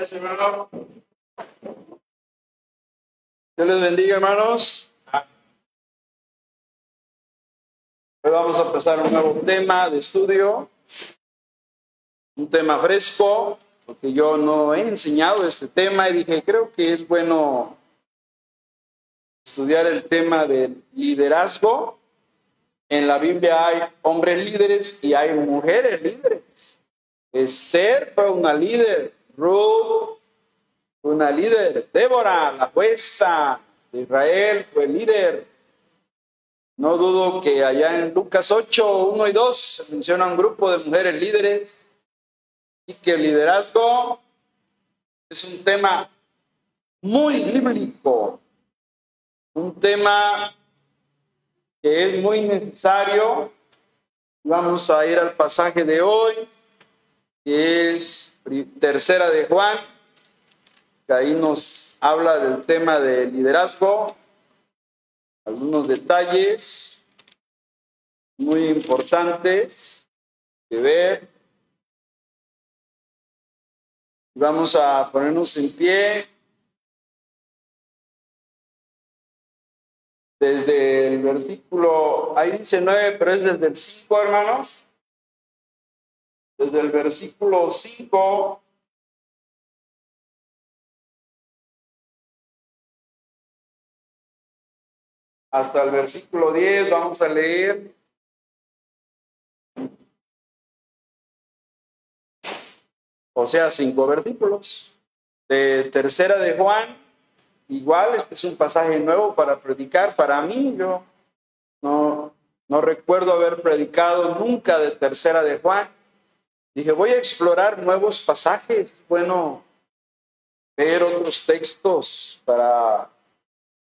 Gracias, hermano. Dios les bendiga, hermanos. Hoy vamos a empezar un nuevo tema de estudio, un tema fresco, porque yo no he enseñado este tema y dije, creo que es bueno estudiar el tema del liderazgo. En la Biblia hay hombres líderes y hay mujeres líderes. Esther fue una líder, Ruth, una líder, Débora, la jueza de Israel, fue líder. No dudo que allá en Lucas 8, 1 y 2 se menciona un grupo de mujeres líderes. Y que el liderazgo es un tema muy bíblico, un tema que es muy necesario. Vamos a ir al pasaje de hoy, que es tercera de Juan, que ahí nos habla del tema del liderazgo, algunos detalles muy importantes que ver. Vamos a ponernos en pie. Desde el versículo, ahí dice 9, pero es desde el 5, hermanos. Desde el versículo 5 hasta el versículo 10 vamos a leer. O sea, cinco versículos. De tercera de Juan, igual, este es un pasaje nuevo para predicar. Para mí, yo no, no recuerdo haber predicado nunca de tercera de Juan. Dije, voy a explorar nuevos pasajes. Bueno, ver otros textos para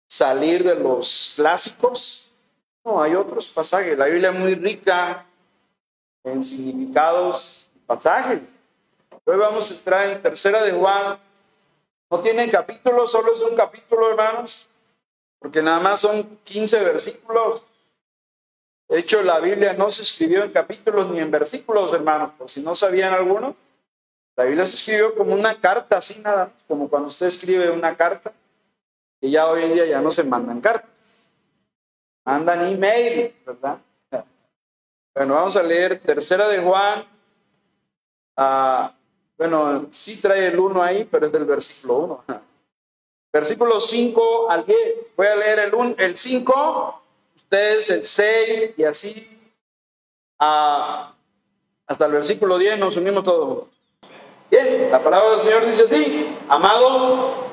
salir de los clásicos. No, hay otros pasajes. La Biblia es muy rica en significados y pasajes. Hoy vamos a entrar en tercera de Juan. No tiene capítulo, solo es un capítulo, hermanos, porque nada más son 15 versículos. De hecho, la Biblia no se escribió en capítulos ni en versículos, hermanos, por si no sabían algunos. La Biblia se escribió como una carta, así nada, como cuando usted escribe una carta y ya hoy en día ya no se mandan cartas, mandan email, ¿verdad? Bueno, vamos a leer tercera de Juan. Ah, bueno, sí trae el 1 ahí, pero es del versículo 1. Versículo 5 al 10. Voy a leer el, 1, el 5, ustedes el 6 y así ah, hasta el versículo 10 nos unimos todos. Bien, la palabra del Señor dice así, amado,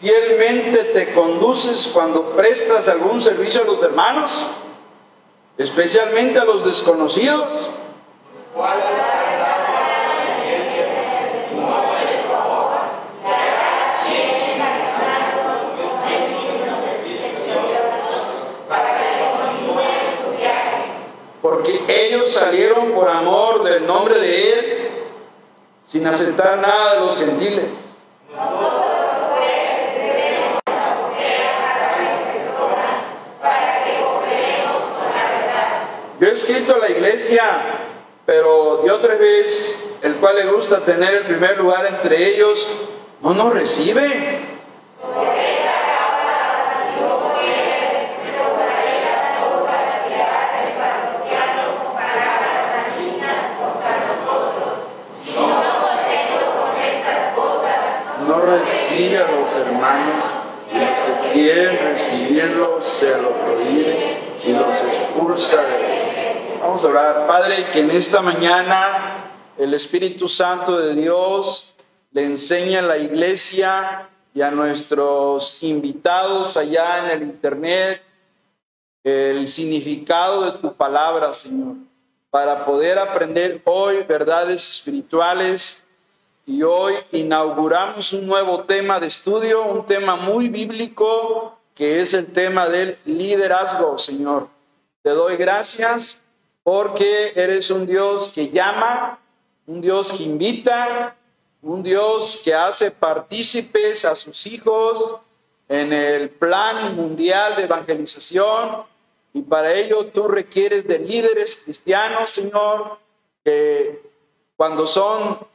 fielmente te conduces cuando prestas algún servicio a los hermanos, especialmente a los desconocidos. Porque ellos salieron por amor del nombre de Él, sin aceptar nada de los gentiles. Yo he escrito a la iglesia, pero de otra vez, el cual le gusta tener el primer lugar entre ellos, no nos recibe. No recibe a los hermanos y los que quieren recibirlo se lo prohíbe y los expulsa de Vamos a orar. Padre, que en esta mañana el Espíritu Santo de Dios le enseñe a la iglesia y a nuestros invitados allá en el Internet el significado de tu palabra, Señor, para poder aprender hoy verdades espirituales. Y hoy inauguramos un nuevo tema de estudio, un tema muy bíblico, que es el tema del liderazgo, Señor. Te doy gracias porque eres un Dios que llama, un Dios que invita, un Dios que hace partícipes a sus hijos en el plan mundial de evangelización. Y para ello tú requieres de líderes cristianos, Señor, que cuando son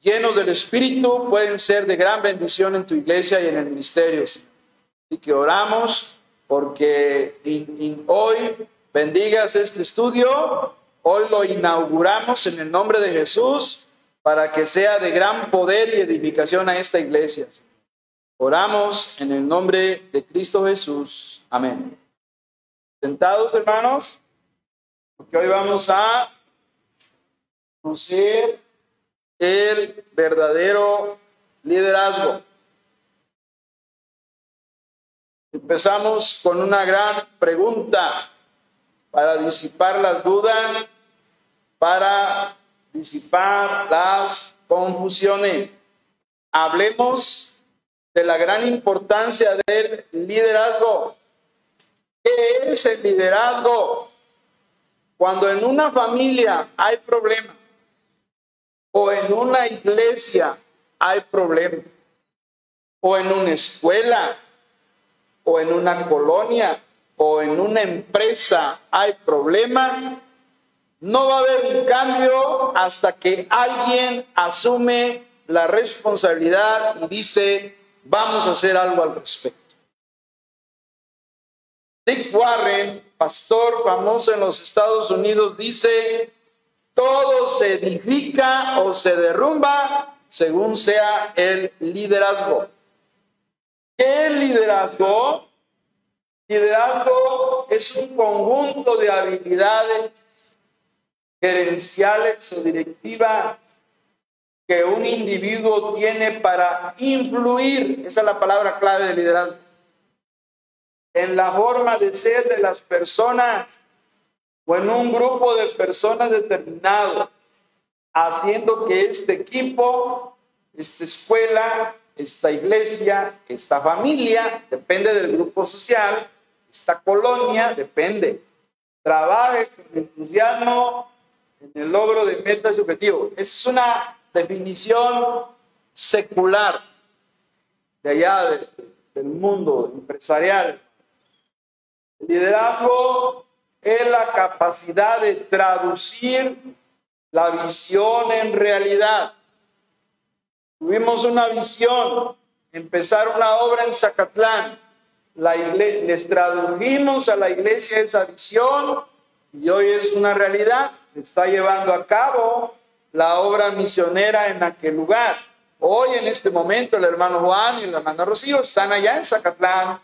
llenos del Espíritu, pueden ser de gran bendición en tu iglesia y en el ministerio. Así que oramos porque hoy bendigas este estudio, hoy lo inauguramos en el nombre de Jesús para que sea de gran poder y edificación a esta iglesia. Oramos en el nombre de Cristo Jesús. Amén. Sentados, hermanos, porque hoy vamos a conocer el verdadero liderazgo. Empezamos con una gran pregunta para disipar las dudas, para disipar las confusiones. Hablemos de la gran importancia del liderazgo. ¿Qué es el liderazgo? Cuando en una familia hay problemas o en una iglesia hay problemas o en una escuela o en una colonia o en una empresa hay problemas, no va a haber un cambio hasta que alguien asume la responsabilidad y dice, vamos a hacer algo al respecto. Dick Warren, pastor famoso en los Estados Unidos, dice, todo se edifica o se derrumba según sea el liderazgo. ¿Qué es liderazgo? Liderazgo es un conjunto de habilidades gerenciales o directivas que un individuo tiene para influir, esa es la palabra clave de liderazgo, en la forma de ser de las personas o en un grupo de personas determinado, haciendo que este equipo, esta escuela, esta iglesia, esta familia, depende del grupo social, esta colonia, depende, trabaje con entusiasmo en el logro de metas y objetivos. Es una definición secular de allá del mundo empresarial. El liderazgo es la capacidad de traducir la visión en realidad. Tuvimos una visión, empezar una obra en Zacatlán. La les tradujimos a la iglesia esa visión y hoy es una realidad. Se está llevando a cabo la obra misionera en aquel lugar. Hoy, en este momento, el hermano Juan y el hermano Rocío están allá en Zacatlán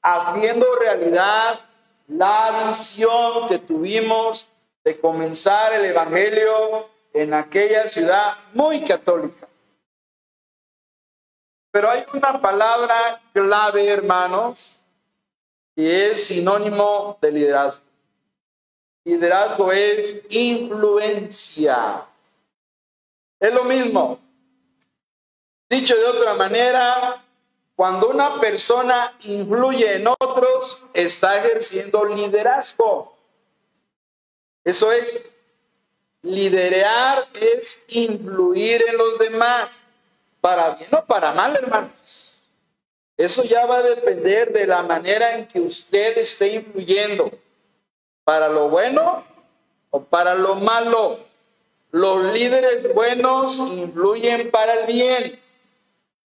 haciendo realidad la visión que tuvimos de comenzar el Evangelio en aquella ciudad muy católica. Pero hay una palabra clave, hermanos, y es sinónimo de liderazgo. Liderazgo es influencia. Es lo mismo. Dicho de otra manera, cuando una persona influye en otros, está ejerciendo liderazgo. Eso es, liderar es influir en los demás, para bien o para mal, hermanos. Eso ya va a depender de la manera en que usted esté influyendo, para lo bueno o para lo malo. Los líderes buenos influyen para el bien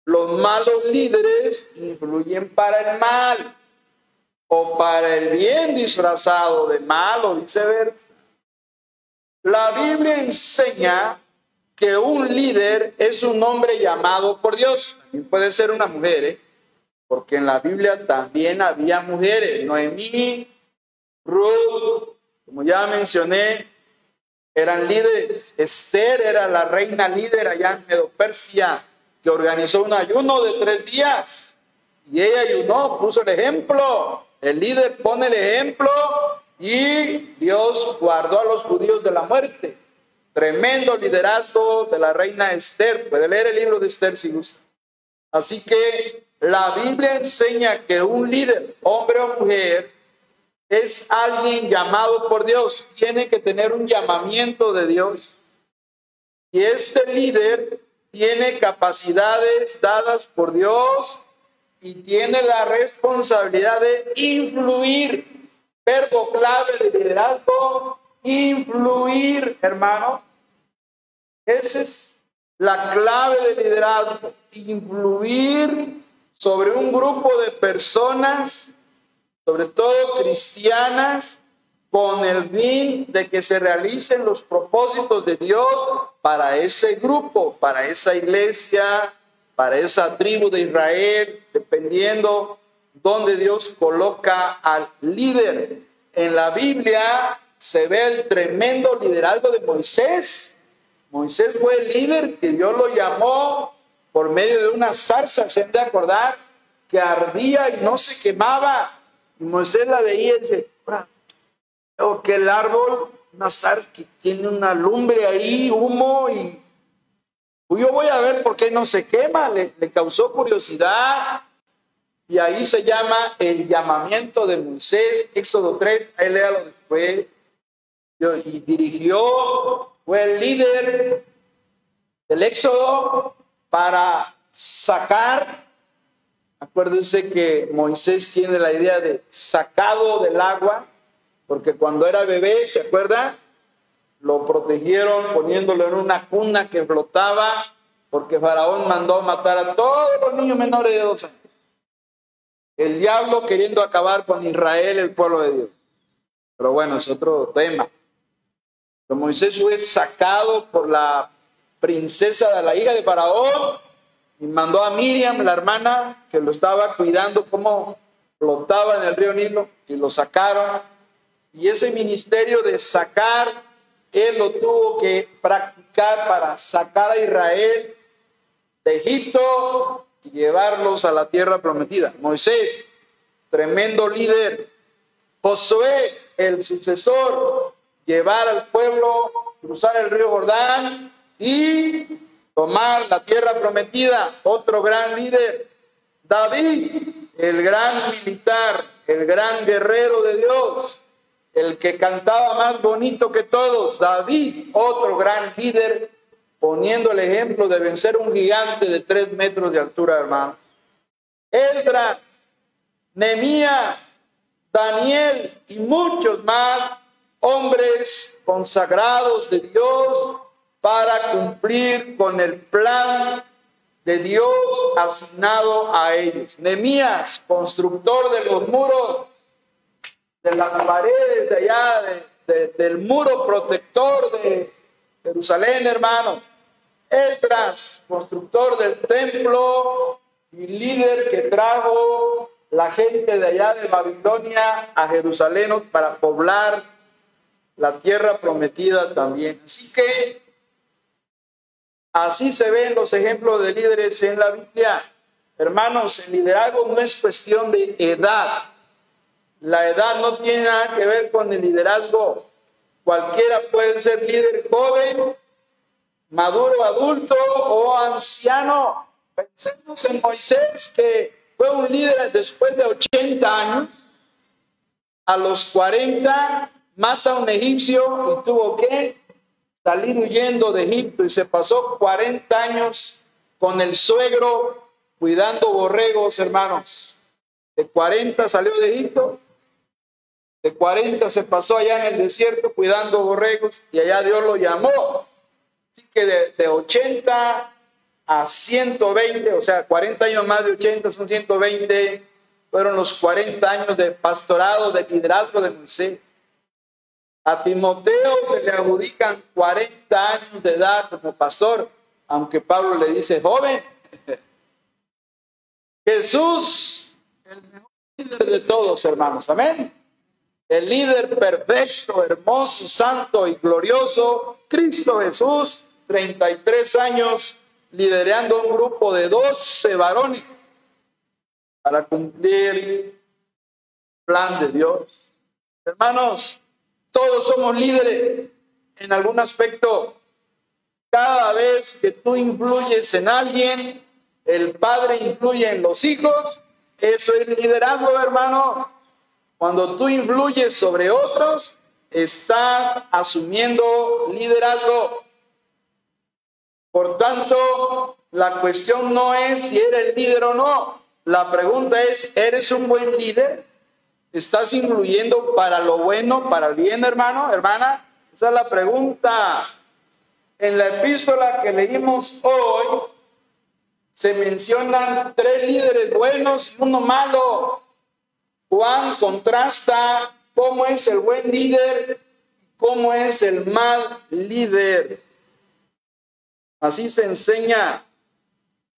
los malos líderes influyen para el mal o para el bien disfrazado de mal o viceversa. La Biblia enseña que un líder es un hombre llamado por Dios. También puede ser una mujer, ¿eh? porque en la Biblia también había mujeres. Noemí, Ruth, como ya mencioné, eran líderes. Esther era la reina líder allá en Medo Persia organizó un ayuno de tres días y ella ayunó, puso el ejemplo. El líder pone el ejemplo y Dios guardó a los judíos de la muerte. Tremendo liderazgo de la reina Esther. Puede leer el libro de Esther si gusta. Así que la Biblia enseña que un líder, hombre o mujer, es alguien llamado por Dios. Tiene que tener un llamamiento de Dios. Y este líder tiene capacidades dadas por Dios y tiene la responsabilidad de influir. Verbo clave de liderazgo, influir, hermano. Ese es la clave del liderazgo, influir sobre un grupo de personas, sobre todo cristianas, con el fin de que se realicen los propósitos de Dios para ese grupo, para esa iglesia, para esa tribu de Israel, dependiendo dónde Dios coloca al líder. En la Biblia se ve el tremendo liderazgo de Moisés. Moisés fue el líder que Dios lo llamó por medio de una zarza, se han acordar, que ardía y no se quemaba. Y Moisés la veía y dice, o que el árbol, una zarza que tiene una lumbre ahí, humo, y pues yo voy a ver por qué no se quema, le, le causó curiosidad. Y ahí se llama el llamamiento de Moisés, Éxodo 3, ahí léalo después. Y dirigió, fue el líder del Éxodo para sacar, acuérdense que Moisés tiene la idea de sacado del agua, porque cuando era bebé, ¿se acuerda? Lo protegieron poniéndolo en una cuna que flotaba, porque Faraón mandó matar a todos los niños menores de dos años. El diablo queriendo acabar con Israel, el pueblo de Dios. Pero bueno, es otro tema. Pero Moisés fue sacado por la princesa de la hija de Faraón y mandó a Miriam, la hermana, que lo estaba cuidando como flotaba en el río Nilo, y lo sacaron. Y ese ministerio de sacar, él lo tuvo que practicar para sacar a Israel de Egipto y llevarlos a la tierra prometida. Moisés, tremendo líder. Josué, el sucesor, llevar al pueblo, cruzar el río Jordán y tomar la tierra prometida. Otro gran líder, David, el gran militar, el gran guerrero de Dios, el que cantaba más bonito que todos. David, otro gran líder, poniendo el ejemplo de vencer un gigante de tres metros de altura, hermano. Eldra, Nemías, Daniel y muchos más hombres consagrados de Dios para cumplir con el plan de Dios asignado a ellos. Nemías, constructor de los muros, de las paredes de allá, del muro protector de Jerusalén, hermanos. Esdras, constructor del templo y líder que trajo la gente de allá de Babilonia a Jerusalén para poblar la tierra prometida también. Así que Así se ven los ejemplos de líderes en la Biblia. Hermanos, el liderazgo no es cuestión de edad. La edad no tiene nada que ver con el liderazgo. Cualquiera puede ser líder joven, maduro, adulto o anciano. Pensemos en Moisés, que fue un líder después de 80 años. A los 40 mata a un egipcio y tuvo que salir huyendo de Egipto y se pasó 40 años con el suegro cuidando borregos, hermanos. De 40 salió de Egipto, de 40 se pasó allá en el desierto cuidando borregos y allá Dios lo llamó. Así que de, de 80 a 120, o sea, 40 años más de 80 son 120, fueron los 40 años de pastorado, de liderazgo de Moisés. A Timoteo se le adjudican 40 años de edad como pastor, aunque Pablo le dice joven. Jesús, el mejor líder de todos, hermanos. Amén. El líder perfecto, hermoso, santo y glorioso, Cristo Jesús, 33 años, liderando un grupo de 12 varones para cumplir el plan de Dios. Hermanos, todos somos líderes en algún aspecto. Cada vez que tú influyes en alguien, el padre influye en los hijos. Eso es liderazgo, hermano. Cuando tú influyes sobre otros, estás asumiendo liderazgo. Por tanto, la cuestión no es si eres líder o no. La pregunta es, ¿eres un buen líder? ¿Estás influyendo para lo bueno, para el bien, hermano, hermana? Esa es la pregunta. en la epístola que leímos hoy, se mencionan tres líderes buenos y uno malo. Juan contrasta cómo es el buen líder cómo es el mal líder. Así se enseña.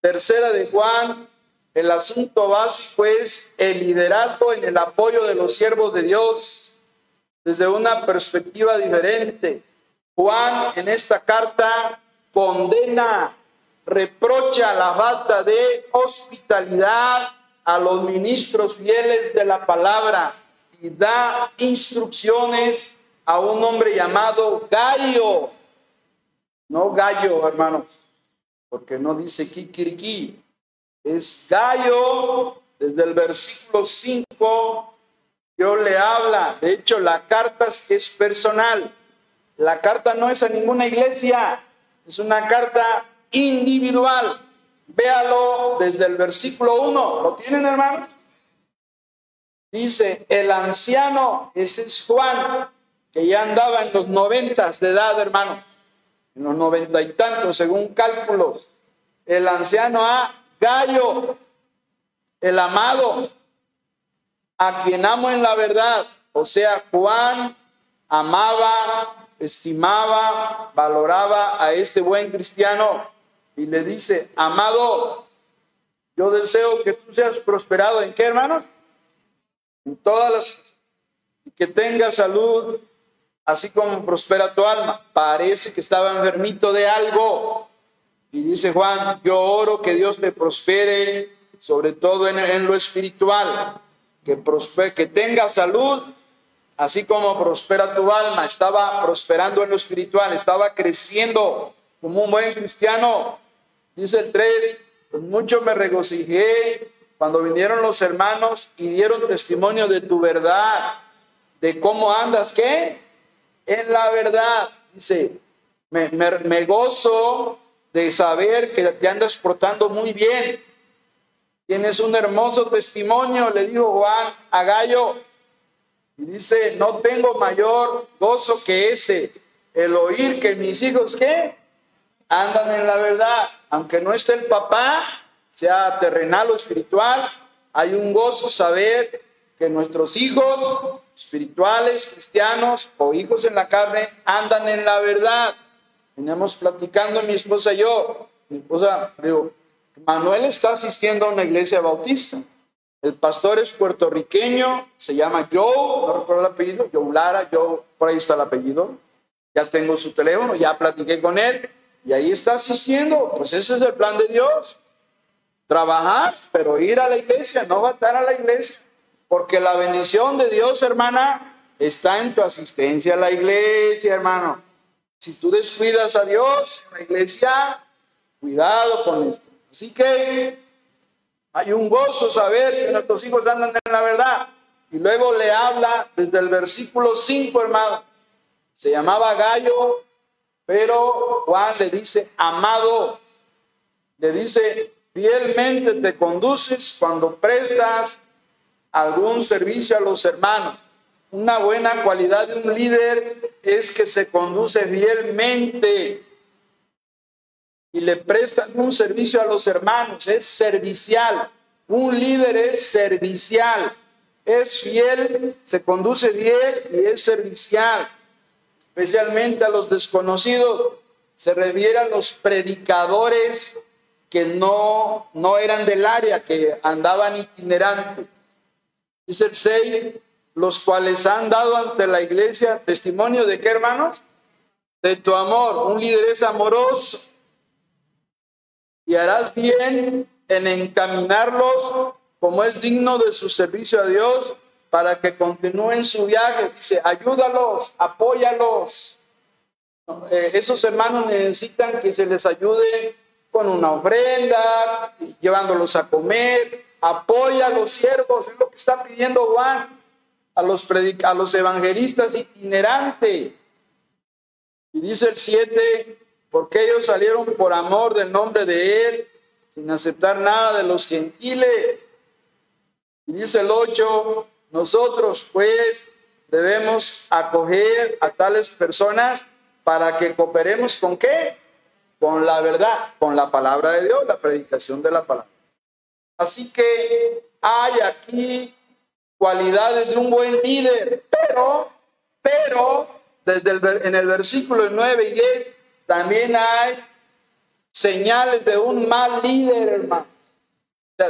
Tercera de Juan, el asunto básico es el liderazgo en el apoyo de los siervos de Dios desde una perspectiva diferente. Juan en esta carta condena, reprocha la falta de hospitalidad a los ministros fieles de la palabra y da instrucciones a un hombre llamado Gallo. No Gallo, hermanos, porque no dice kikiriki. Es Gallo, desde el versículo 5, Dios le habla. De hecho, la carta es personal. La carta no es a ninguna iglesia, es una carta individual. Véalo desde el versículo 1. ¿Lo tienen, hermanos? Dice, el anciano, ese es Juan, que ya andaba en los noventas de edad, hermanos, en los noventa y tantos, según cálculos. El anciano a Gallo, el amado, a quien amo en la verdad. O sea, Juan amaba, estimaba, valoraba a este buen cristiano y le dice, amado, yo deseo que tú seas prosperado en qué, hermanos? En todas las cosas. Y que tengas salud, así como prospera tu alma. Parece que estaba enfermito de algo. Y dice Juan, yo oro que Dios te prospere, sobre todo en, en lo espiritual, que, prospere, que salud, así como prospera tu alma. Estaba prosperando en lo espiritual, estaba creciendo como un buen cristiano Dice el 3, pues mucho me regocijé cuando vinieron los hermanos y dieron testimonio de tu verdad, de cómo andas, ¿qué? En la verdad. Dice, me, me gozo de saber que te andas portando muy bien. Tienes un hermoso testimonio, le dijo Juan a Gallo. Y dice, no tengo mayor gozo que este, el oír que mis hijos, ¿qué? Andan en la verdad aunque no esté el papá, sea terrenal o espiritual, hay un gozo saber que nuestros hijos espirituales, cristianos o hijos en la carne andan en la verdad. Veníamos platicando mi esposa y yo. Mi esposa, digo, Manuel está asistiendo a una iglesia bautista. El pastor es puertorriqueño, se llama Joe, no recuerdo el apellido, Joe Lara, Joe, por ahí está el apellido. Ya tengo su teléfono, ya platiqué con él. Y ahí está asistiendo. Pues ese es el plan de Dios. Trabajar, pero ir a la iglesia, no faltar a la iglesia. Porque la bendición de Dios, hermana, está en tu asistencia a la iglesia, hermano. Si tú descuidas a Dios la iglesia, cuidado con esto. Así que hay un gozo saber que nuestros hijos andan en la verdad. Y luego le habla desde el versículo 5, hermano. Se llamaba Gallo pero Juan le dice, amado, le dice, fielmente te conduces cuando prestas algún servicio a los hermanos. Una buena cualidad de un líder es que se conduce fielmente y le presta un servicio a los hermanos, es servicial. Un líder es servicial, es fiel, se conduce bien y es servicial especialmente a los desconocidos, se revieran los predicadores que no, no eran del área, que andaban itinerantes. Dice el 6, los cuales han dado ante la iglesia testimonio de qué, hermanos? De tu amor. Un líder es amoroso. Y harás bien en encaminarlos como es digno de su servicio a Dios para que continúen su viaje. Dice, ayúdalos, apóyalos. Eh, esos hermanos necesitan que se les ayude con una ofrenda, llevándolos a comer. Apoya a los siervos, es lo que está pidiendo Juan a los, a los evangelistas itinerantes. Y dice el 7, porque ellos salieron por amor del nombre de Él, sin aceptar nada de los gentiles. Y dice el 8, nosotros pues debemos acoger a tales personas para que cooperemos con qué? Con la verdad, con la palabra de Dios, la predicación de la palabra. Así que hay aquí cualidades de un buen líder, pero, pero, desde el, en el versículo 9 y 10, también hay señales de un mal líder, hermano.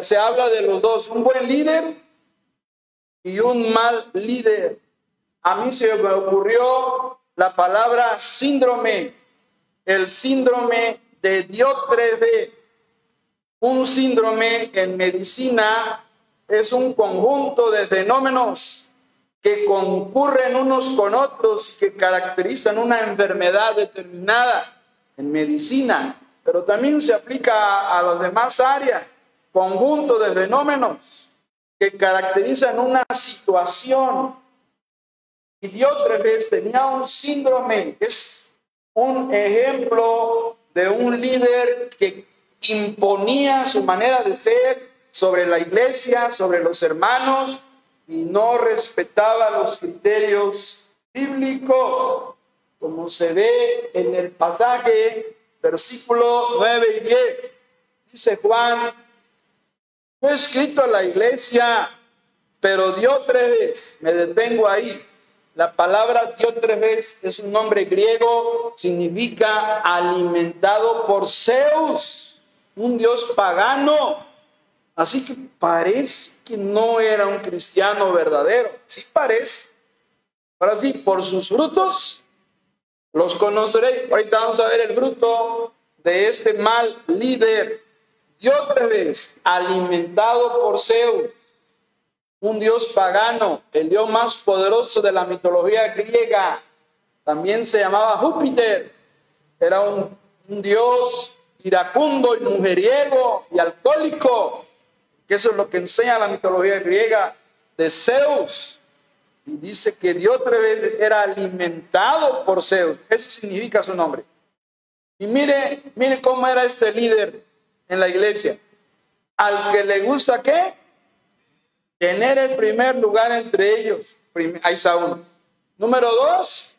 se habla de los dos, un buen líder y un mal líder. A mí se me ocurrió la palabra síndrome, el síndrome de Diótrebe. Un síndrome en medicina es un conjunto de fenómenos que concurren unos con otros y que caracterizan una enfermedad determinada en medicina, pero también se aplica a las demás áreas, conjunto de fenómenos que caracterizan una situación. Y Diótrefes tenía un síndrome, es un ejemplo de un líder que imponía su manera de ser sobre la iglesia, sobre los hermanos, y no respetaba los criterios bíblicos, como se ve en el pasaje, versículo 9 y 10. Dice Juan, he escrito a la iglesia, pero veces me detengo ahí. La palabra veces es un nombre griego, significa alimentado por Zeus, un dios pagano Así que parece que no era un cristiano verdadero. Sí parece. Ahora sí, por sus frutos los conoceréis. Ahorita vamos a ver el fruto de este mal líder. Vez alimentado por Zeus, un dios pagano, el dios más poderoso de la mitología griega. También se llamaba Júpiter. Era un, un dios iracundo y mujeriego y alcohólico que eso es lo que enseña la mitología griega de Zeus. Y dice que Diótrefes era alimentado por Zeus. Eso significa su nombre. Y mire, mire cómo era este líder en la iglesia. Al que le gusta qué? Tener el primer lugar entre ellos. Ahí está uno. Número dos,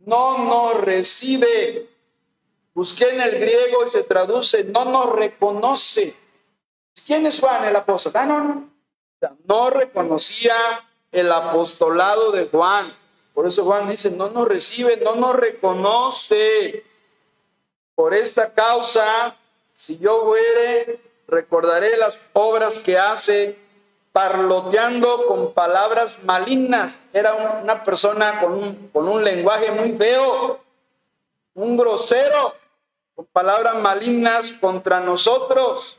no nos recibe. Busqué en el griego y se traduce, no nos reconoce. ¿Quién es Juan el apóstol? Ah, no, no. No reconocía el apostolado de Juan. Por eso Juan dice, no nos recibe, no nos reconoce. Por esta causa, si yo fuere, recordaré las obras que hace parloteando con palabras malignas. Era una persona con un, con un lenguaje muy feo, un grosero, con palabras malignas contra nosotros.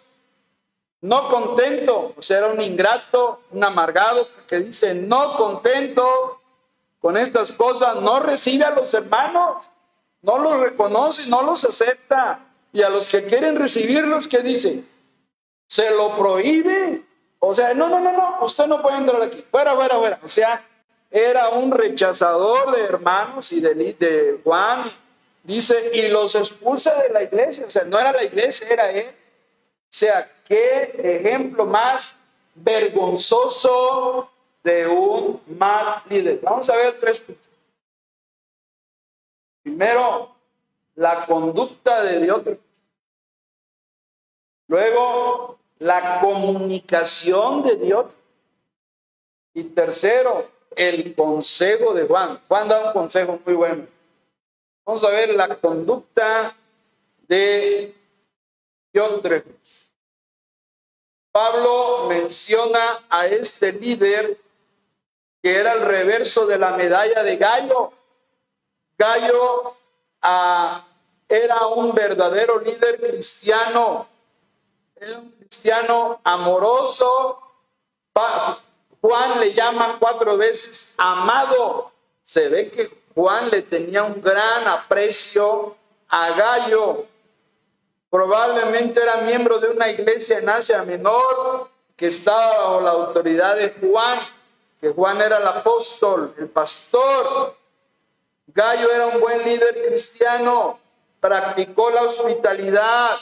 No contento, sea, era un ingrato, un amargado, que dice, no contento con estas cosas, no recibe a los hermanos, no los reconoce, no los acepta. Y a los que quieren recibirlos, ¿qué dice? Se lo prohíbe. O sea, no, no, no, no, usted no puede entrar aquí. Fuera, fuera, fuera. O sea, era un rechazador de hermanos y de, Juan. Dice, y los expulsa de la iglesia. O sea, no era la iglesia, era él. O sea, qué ejemplo más vergonzoso de un mal líder. Vamos a ver tres puntos. Primero, la conducta de Dios. Luego, la comunicación de Dios. Y tercero, el consejo de Juan. Juan da un consejo muy bueno. Vamos a ver la conducta de Dios. Pablo menciona a este líder que era el reverso de la medalla de Gallo. Gallo ah, era un verdadero líder cristiano, un cristiano amoroso. Juan le llama cuatro veces amado. Se ve que Juan le tenía un gran aprecio a Gallo. Probablemente era miembro de una iglesia en Asia Menor que estaba bajo la autoridad de Juan, que Juan era el apóstol, el pastor. Gallo era un buen líder cristiano, practicó la hospitalidad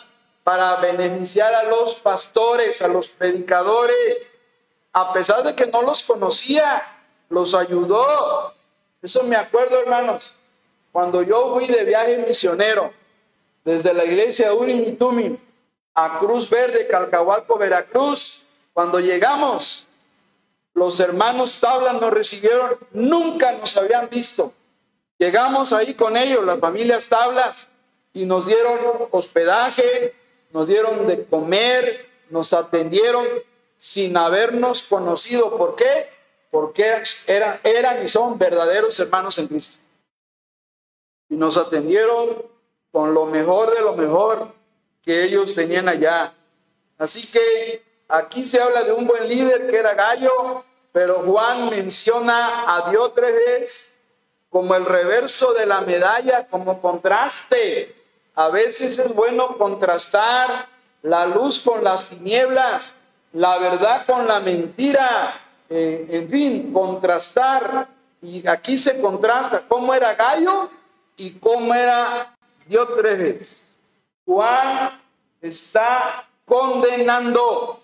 para beneficiar a los pastores, a los predicadores, a pesar de que no los conocía, los ayudó. Eso me acuerdo, hermanos. Cuando yo fui de viaje misionero desde la iglesia Urim a Cruz Verde, Calcahualco, Veracruz, cuando llegamos, los hermanos Tablas nos recibieron, nunca nos habían visto. Llegamos ahí con ellos, las familias Tablas, y nos dieron hospedaje, nos dieron de comer, nos atendieron sin habernos conocido. ¿Por qué? Porque eran, eran y son verdaderos hermanos en Cristo. Y nos atendieron con lo mejor de lo mejor que ellos tenían allá. Así que aquí se habla de un buen líder que era Gallo, pero Juan menciona a Diótrefes como el reverso de la medalla, como contraste. A veces es bueno contrastar la luz con las tinieblas, la verdad con la mentira, eh, en fin, contrastar. Y aquí se contrasta cómo era Gallo y cómo era Diótrefes. Juan está condenando,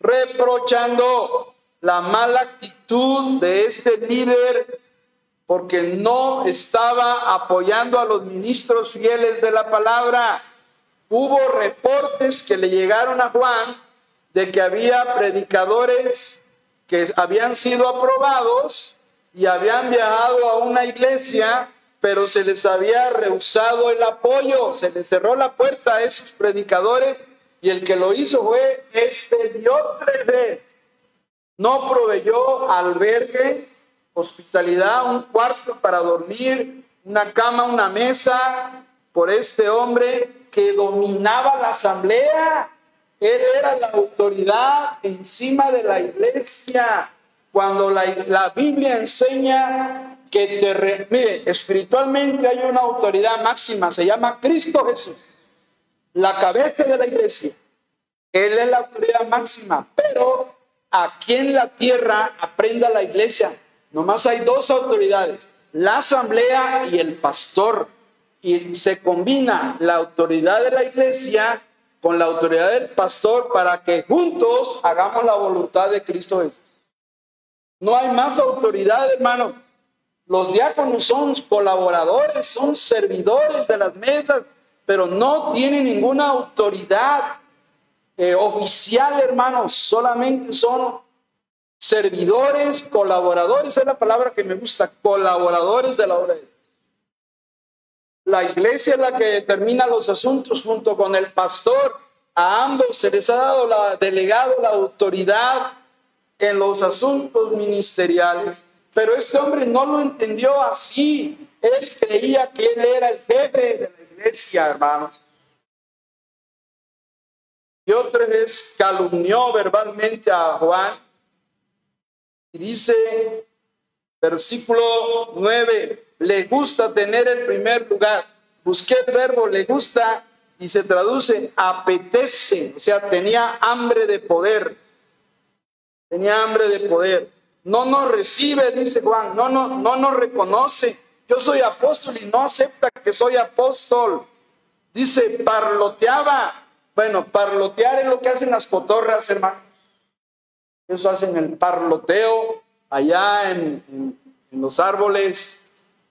reprochando la mala actitud de este líder porque no estaba apoyando a los ministros fieles de la palabra. Hubo reportes que le llegaron a Juan de que había predicadores que habían sido aprobados y habían viajado a una iglesia, pero se les había rehusado el apoyo, se les cerró la puerta a esos predicadores y el que lo hizo fue este Diótrefes. No proveyó albergue, hospitalidad, un cuarto para dormir, una cama, una mesa por este hombre que dominaba la asamblea. Él era la autoridad encima de la iglesia. Cuando la, Biblia enseña que te mire, espiritualmente hay una autoridad máxima, se llama Cristo Jesús, la cabeza de la iglesia. Él es la autoridad máxima, pero aquí en la tierra aprenda la iglesia. Nomás hay dos autoridades, la asamblea y el pastor. Y se combina la autoridad de la iglesia con la autoridad del pastor para que juntos hagamos la voluntad de Cristo Jesús. No hay más autoridad, hermanos. Los diáconos son colaboradores, son servidores de las mesas, pero no tienen ninguna autoridad eh, oficial, hermanos. Solamente son servidores, colaboradores, es la palabra que me gusta, colaboradores de la obra de. La iglesia es la que determina los asuntos junto con el pastor. A ambos se les ha dado la delegado la autoridad en los asuntos ministeriales. Pero este hombre no lo entendió así. Él creía que él era el jefe de la iglesia, hermanos. Y otra vez calumnió verbalmente a Juan y dice, versículo 9, le gusta tener el primer lugar. Busqué el verbo le gusta y se traduce apetece, o sea, tenía hambre de poder. Tenía hambre de poder. No nos recibe, dice Juan, no, no, no nos reconoce. Yo soy apóstol y no acepta que soy apóstol. Dice, parloteaba. Bueno, parlotear es lo que hacen las cotorras, hermano. Ellos hacen el parloteo allá en, los árboles.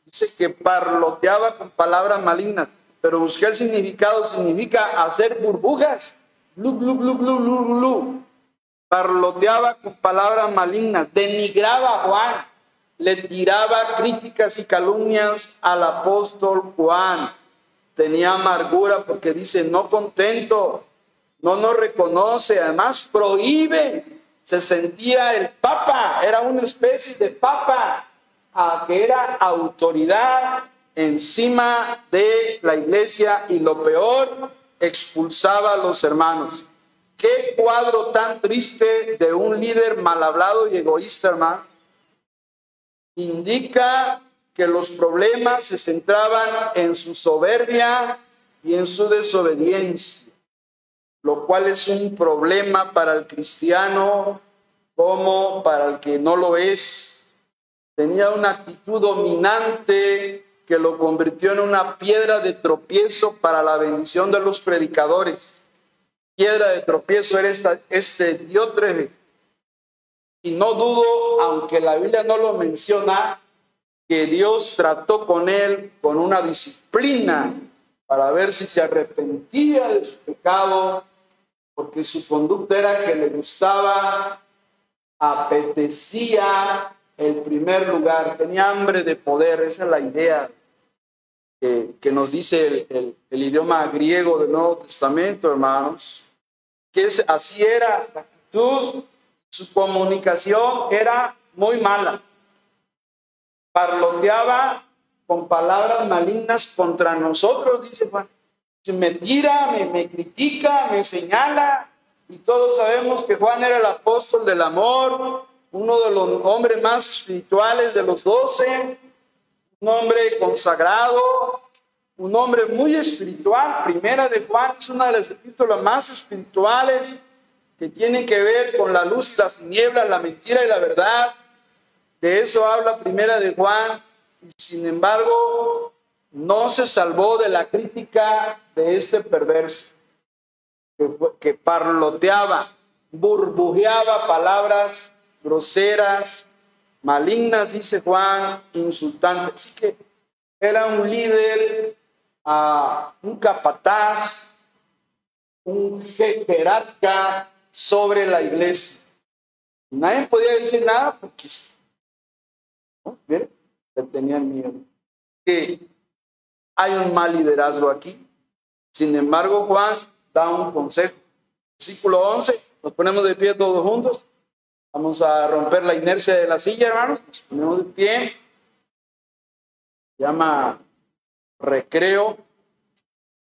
Dice que parloteaba con palabras malignas, pero busqué el significado, significa hacer burbujas. Parloteaba con palabras malignas, denigraba a Juan, le tiraba críticas y calumnias al apóstol Juan. Tenía amargura porque dice, no contento, no nos reconoce, además prohíbe se sentía el papa, era una especie de papa, que era autoridad encima de la iglesia y lo peor, expulsaba a los hermanos. Qué cuadro tan triste de un líder mal hablado y egoísta, hermano. Indica que los problemas se centraban en su soberbia y en su desobediencia lo cual es un problema para el cristiano como para el que no lo es. Tenía una actitud dominante que lo convirtió en una piedra de tropiezo para la bendición de los predicadores. Piedra de tropiezo era esta, este Diótrefes. Y no dudo, aunque la Biblia no lo menciona, que Dios trató con él con una disciplina para ver si se arrepentía de su pecado, porque su conducta era que le gustaba, apetecía el primer lugar, tenía hambre de poder, esa es la idea que, nos dice el, idioma griego del Nuevo Testamento, hermanos, que es, así era la actitud, su comunicación era muy mala. Parloteaba con palabras malignas contra nosotros, dice Juan. Me tira, me, critica, me señala, y todos sabemos que Juan era el apóstol del amor, uno de los hombres más espirituales de los doce, un hombre consagrado, un hombre muy espiritual. Primera de Juan es una de las epístolas más espirituales que tienen que ver con la luz las tinieblas, la mentira y la verdad. De eso habla Primera de Juan. Y sin embargo, no se salvó de la crítica de este perverso que, parloteaba, burbujeaba palabras groseras, malignas, dice Juan, insultantes. Así que era un líder, uh, un capataz, un jerarca sobre la iglesia. Nadie podía decir nada porque tenían miedo. Que hay un mal liderazgo aquí. Sin embargo, Juan da un consejo. Versículo 11, nos ponemos de pie todos juntos. Vamos a romper la inercia de la silla, hermanos. Nos ponemos de pie. Llama recreo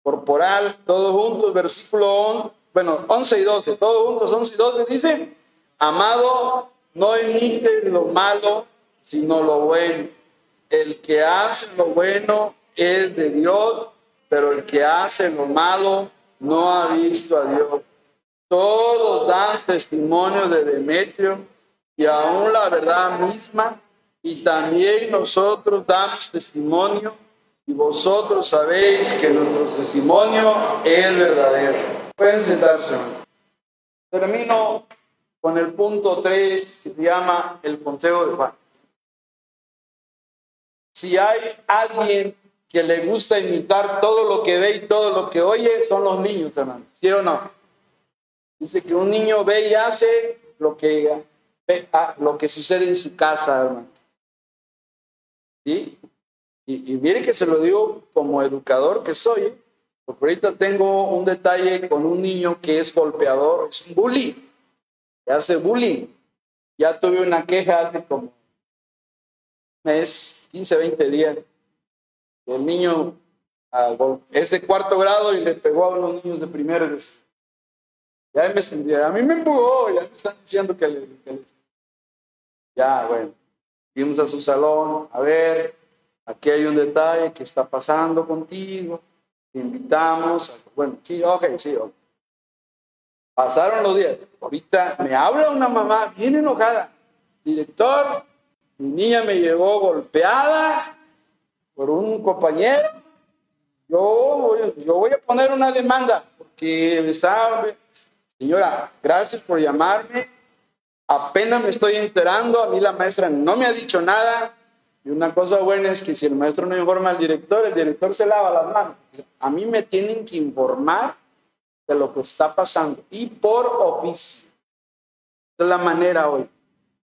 corporal, todos juntos, versículo 11, bueno, 11 y 12, todos juntos, 11 y 12, dice, amado, no imite lo malo, sino lo bueno. El que hace lo bueno es de Dios, pero el que hace lo malo no ha visto a Dios. Todos dan testimonio de Demetrio y aún la verdad misma, y también nosotros damos testimonio, y vosotros sabéis que nuestro testimonio es verdadero. Pueden sentarse. Termino con el punto 3 que se llama el consejo de Juan. Si hay alguien que le gusta imitar todo lo que ve y todo lo que oye, son los niños, hermano. ¿Sí o no? Dice que un niño ve y hace lo que, lo que sucede en su casa, hermano. ¿Sí? Y, y mire que se lo digo como educador que soy, porque ahorita tengo un detalle con un niño que es golpeador, es un bully, que hace bullying. Ya tuve una queja hace como mes, 15, 20 días. El niño es de cuarto grado y le pegó a unos niños de primero. Ya me, a mí me empujó, ya me están diciendo que le, Ya, bueno, fuimos a su salón, a ver, aquí hay un detalle que está pasando contigo, te invitamos, bueno, sí, ok, sí, ok. Pasaron los días, ahorita me habla una mamá bien enojada, director, mi niña me llegó golpeada por un compañero, yo, yo voy a poner una demanda porque está Señora, gracias por llamarme. Apenas me estoy enterando, a mí la maestra no me ha dicho nada. Y una cosa buena es que si el maestro no informa al director, el director se lava las manos. A mí me tienen que informar de lo que está pasando y por oficio. Es la manera hoy.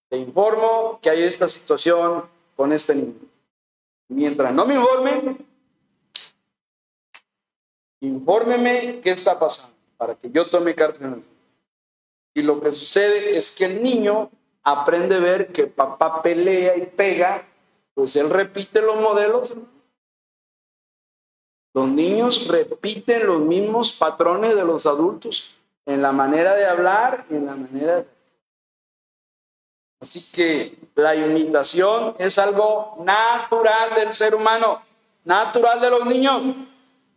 Te informo que hay esta situación con este niño. Mientras no me informen, infórmeme qué está pasando para que yo tome carta Y lo que sucede es que el niño aprende a ver que papá pelea y pega, pues él repite los modelos. Los niños repiten los mismos patrones de los adultos en la manera de hablar y en la manera de... Así que la imitación es algo natural del ser humano, natural de los niños.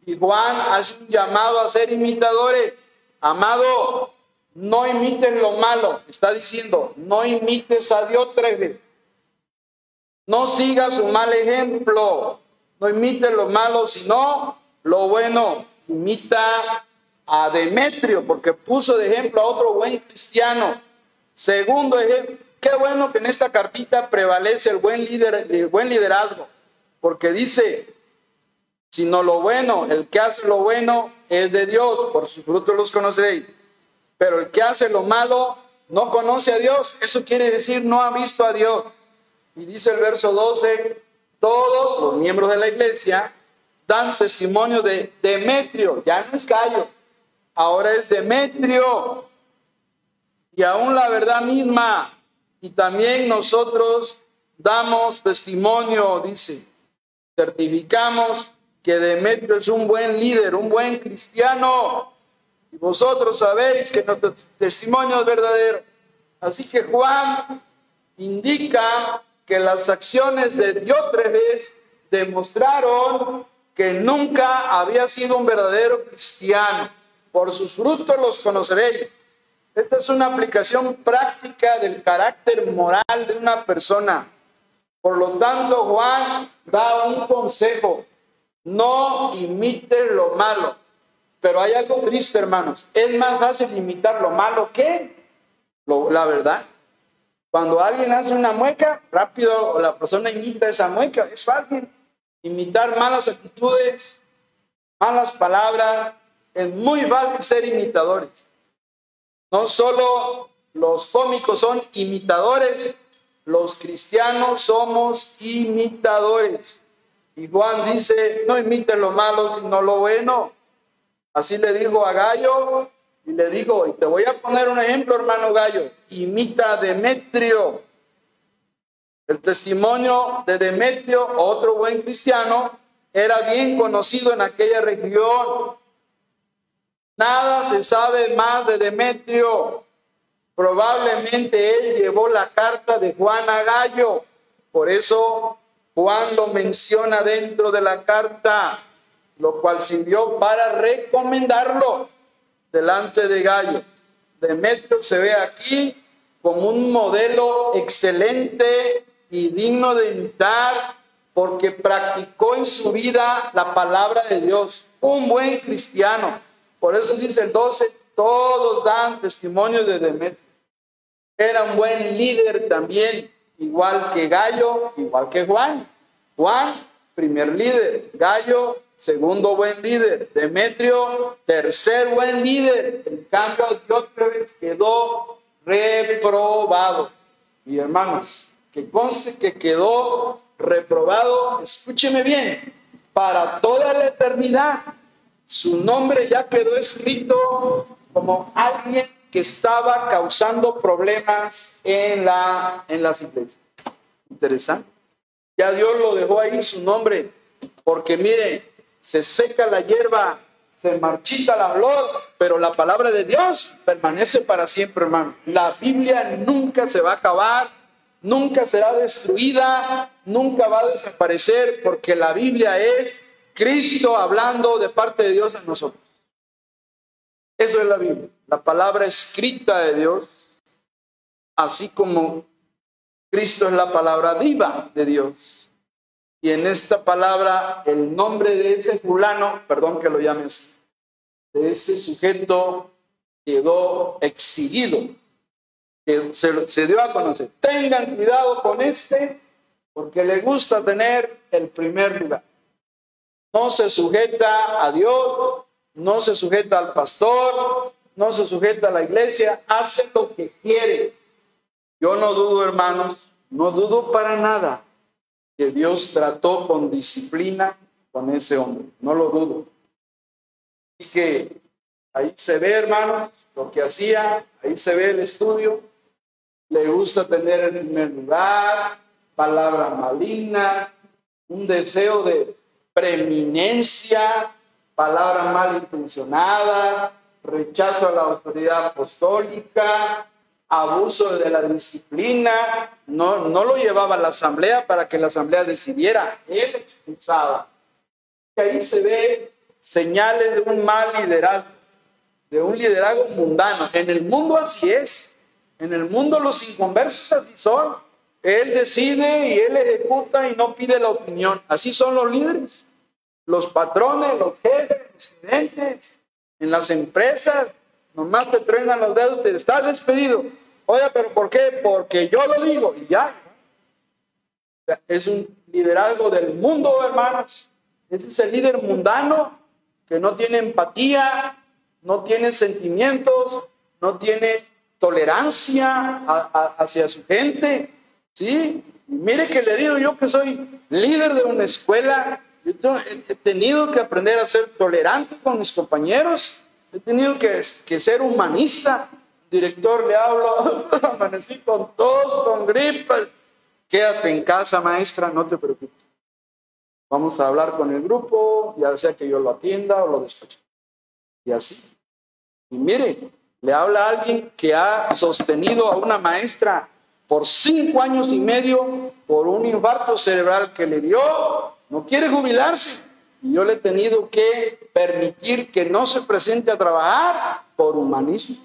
Y Juan hace un llamado a ser imitadores. Amado, no imites lo malo. Está diciendo, no imites a Dios tres veces. No sigas su mal ejemplo. No imites lo malo, sino lo bueno. Imita a Demetrio, porque puso de ejemplo a otro buen cristiano. Segundo ejemplo, qué bueno que en esta cartita prevalece el buen, líder, el buen liderazgo, porque dice, sino lo bueno, el que hace lo bueno es de Dios, por sus frutos los conoceréis. Pero el que hace lo malo no conoce a Dios, eso quiere decir no ha visto a Dios. Y dice el verso 12, todos los miembros de la iglesia dan testimonio de Demetrio, ya no es Gallo, ahora es Demetrio. Y aún la verdad misma, y también nosotros damos testimonio, dice, certificamos que Demetrio es un buen líder, un buen cristiano, y vosotros sabéis que nuestro testimonio es verdadero. Así que Juan indica que las acciones de Diótrefes demostraron que nunca había sido un verdadero cristiano. Por sus frutos los conoceréis. Esta es una aplicación práctica del carácter moral de una persona. Por lo tanto, Juan da un consejo. No imites lo malo. Pero hay algo triste, hermanos. Es más fácil imitar lo malo que la verdad. Cuando alguien hace una mueca, rápido la persona imita esa mueca. Es fácil imitar malas actitudes, malas palabras. Es muy fácil ser imitadores. No solo los cómicos son imitadores, los cristianos somos imitadores. Y Juan dice, no imiten lo malo, sino lo bueno. Así le dijo a Gallo y le digo, y te voy a poner un ejemplo, hermano Gallo, imita a Demetrio. El testimonio de Demetrio, otro buen cristiano, era bien conocido en aquella región. Nada se sabe más de Demetrio. Probablemente él llevó la carta de Juan a Gallo. Por eso Juan lo menciona dentro de la carta lo cual sirvió para recomendarlo delante de Gallo. Demetrio se ve aquí como un modelo excelente y digno de imitar porque practicó en su vida la palabra de Dios, un buen cristiano. Por eso dice el 12, todos dan testimonio de Demetrio. Era un buen líder también, igual que Gallo, igual que Juan. Juan, primer líder. Gallo, segundo buen líder. Demetrio, tercer buen líder. En cambio, Diótrefes quedó reprobado. Y hermanos, que conste que quedó reprobado, escúcheme bien, para toda la eternidad. Su nombre ya quedó escrito como alguien que estaba causando problemas en, la, en las iglesias. Interesante. Ya Dios lo dejó ahí su nombre, porque mire, se seca la hierba, se marchita la flor, pero la palabra de Dios permanece para siempre, hermano. La Biblia nunca se va a acabar, nunca será destruida, nunca va a desaparecer, porque la Biblia es Cristo hablando de parte de Dios a nosotros. Eso es la Biblia, la palabra escrita de Dios, así como Cristo es la palabra viva de Dios. Y en esta palabra, el nombre de ese fulano, perdón que lo llame así, de ese sujeto quedó exhibido, que se, se dio a conocer. Tengan cuidado con este, porque le gusta tener el primer lugar. No se sujeta a Dios, no se sujeta al pastor, no se sujeta a la iglesia, hace lo que quiere. Yo no dudo, hermanos, no dudo para nada que Dios trató con disciplina con ese hombre, no lo dudo. y que ahí se ve, hermanos, lo que hacía, ahí se ve el estudio, le gusta tener en primer lugar, palabras malignas, un deseo de preeminencia, palabras mal intencionadas, rechazo a la autoridad apostólica, abuso de la disciplina, no, no lo llevaba a la asamblea para que la asamblea decidiera, él expulsaba. Y ahí se ve señales de un mal liderazgo, de un liderazgo mundano. En el mundo así es, en el mundo los inconversos así son. Él decide y él ejecuta y no pide la opinión. Así son los líderes, los patrones, los jefes, los presidentes, en las empresas, Nomás te truenan los dedos, te estás despedido. Oye, pero ¿por qué? Porque yo lo digo y ya. es un liderazgo del mundo, hermanos. Ese es el líder mundano que no tiene empatía, no tiene sentimientos, no tiene tolerancia hacia su gente. ¿Sí? Mire que le digo yo que soy líder de una escuela. Yo he tenido que aprender a ser tolerante con mis compañeros. He tenido que, que ser humanista. Director, le hablo, amanecí con tos, con gripe. Quédate en casa, maestra, no te preocupes. Vamos a hablar con el grupo, ya sea que yo lo atienda o lo despache. Y así. Y mire, le habla alguien que ha sostenido a una maestra por cinco años y medio por un infarto cerebral que le dio. No quiere jubilarse. Y yo le he tenido que permitir que no se presente a trabajar por humanismo.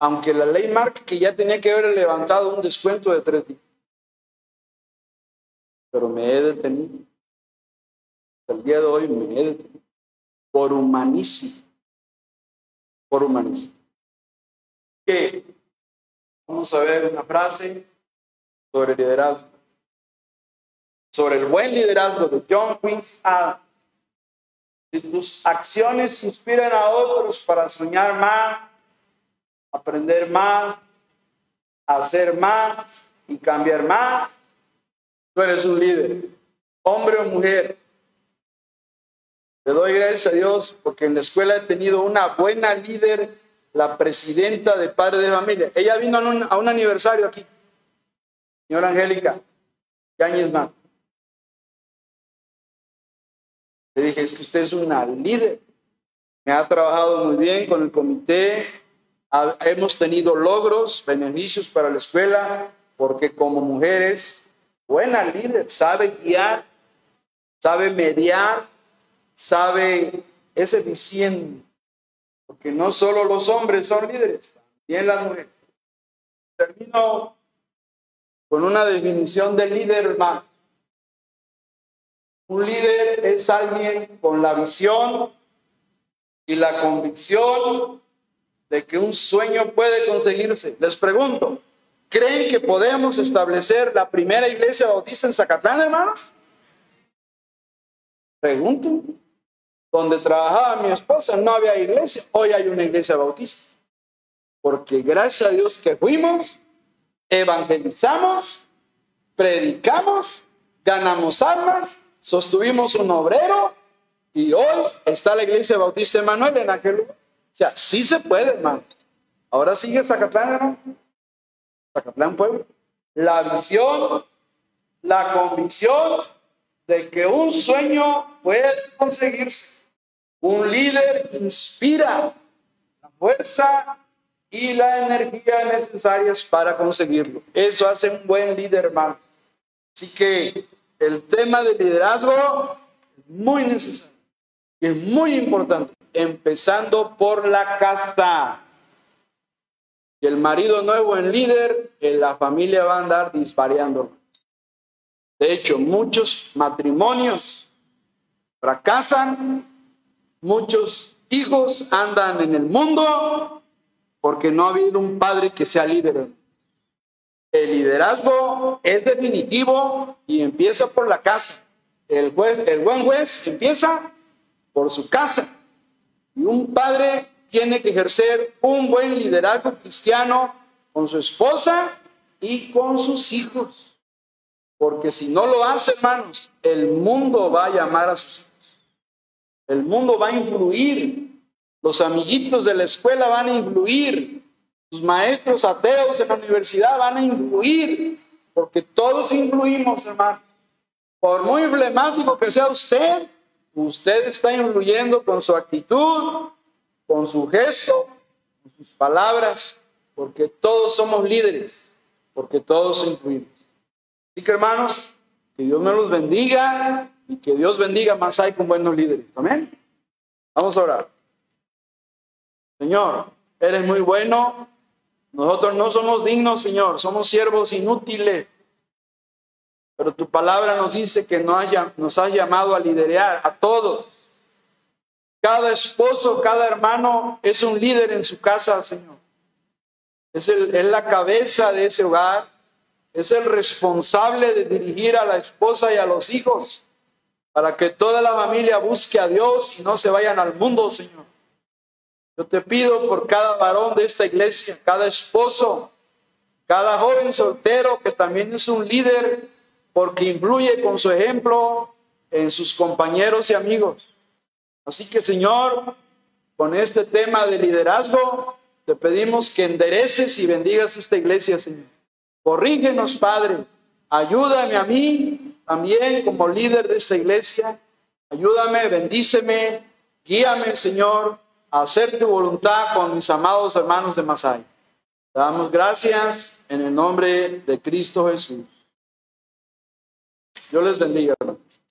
Aunque la ley marca que ya tenía que haber levantado un descuento de tres días pero me he detenido. Hasta el día de hoy me he detenido. Por humanismo. Por humanismo. Que vamos a ver una frase sobre liderazgo. Sobre el buen liderazgo de John Quincy. Si tus acciones inspiran a otros para soñar más, aprender más, hacer más y cambiar más, Tú eres un líder, hombre o mujer. Le doy gracias a Dios porque en la escuela he tenido una buena líder, la presidenta de padres de familia. Ella vino a un, aniversario aquí. Señora Angélica, Yañez más. Le dije, es que usted es una líder. Me ha trabajado muy bien con el comité. hemos tenido logros, beneficios para la escuela, porque como mujeres buena líder, sabe guiar, sabe mediar, sabe, es eficiente. Porque no solo los hombres son líderes, también las mujeres. Termino con una definición de líder, hermano. Un líder es alguien con la visión y la convicción de que un sueño puede conseguirse. Les pregunto, ¿Creen que podemos establecer la primera iglesia bautista en Zacatlán, hermanos? Pregunten. Donde trabajaba mi esposa no había iglesia, hoy hay una iglesia bautista. Porque gracias a Dios que fuimos, evangelizamos, predicamos, ganamos almas, sostuvimos un obrero y hoy está la iglesia bautista Emanuel en aquel lugar. O sea, sí se puede, hermano. Ahora sigue Zacatlán, hermano. Zacatlán Pueblo, la visión, la convicción de que un sueño puede conseguirse. Un líder inspira la fuerza y la energía necesarias para conseguirlo. Eso hace un buen líder, hermano. Así que el tema del liderazgo es muy necesario y es muy importante, empezando por la casta. Si el marido nuevo en líder, en la familia va a andar disparando. De hecho, muchos matrimonios fracasan, muchos hijos andan en el mundo porque no ha habido un padre que sea líder. El liderazgo es definitivo y empieza por la casa. El, el buen juez empieza por su casa. Y un padre tiene que ejercer un buen liderazgo cristiano con su esposa y con sus hijos. Porque si no lo hace, hermanos, el mundo va a llamar a sus hijos. El mundo va a influir. Los amiguitos de la escuela van a influir. Los maestros ateos en la universidad van a influir. Porque todos influimos, hermano. Por muy emblemático que sea usted, usted está influyendo con su actitud, con su gesto, con sus palabras, porque todos somos líderes, porque todos influimos. Así que hermanos, que Dios me los bendiga y que Dios bendiga más hay con buenos líderes. Amén. Vamos a orar. Señor, eres muy bueno. Nosotros no somos dignos, Señor, somos siervos inútiles. Pero tu palabra nos dice que no haya, nos has llamado a liderar a todos cada esposo, cada hermano es un líder en su casa, Señor. es, el, es la cabeza de ese hogar, es el responsable de dirigir a la esposa y a los hijos para que toda la familia busque a Dios y no se vayan al mundo, Señor. Te pido por cada varón de esta iglesia, cada esposo, cada joven soltero que también es un líder, porque influye con su ejemplo en sus compañeros y amigos. Así que, Señor, con este tema de liderazgo, te pedimos que endereces y bendigas esta iglesia, Señor. Corrígenos, Padre. Ayúdame a mí también como líder de esta iglesia. Ayúdame, bendíceme, guíame, Señor, hacer tu voluntad con mis amados hermanos de Masai. Te damos gracias en el nombre de Cristo Jesús. Yo les bendiga, hermanos.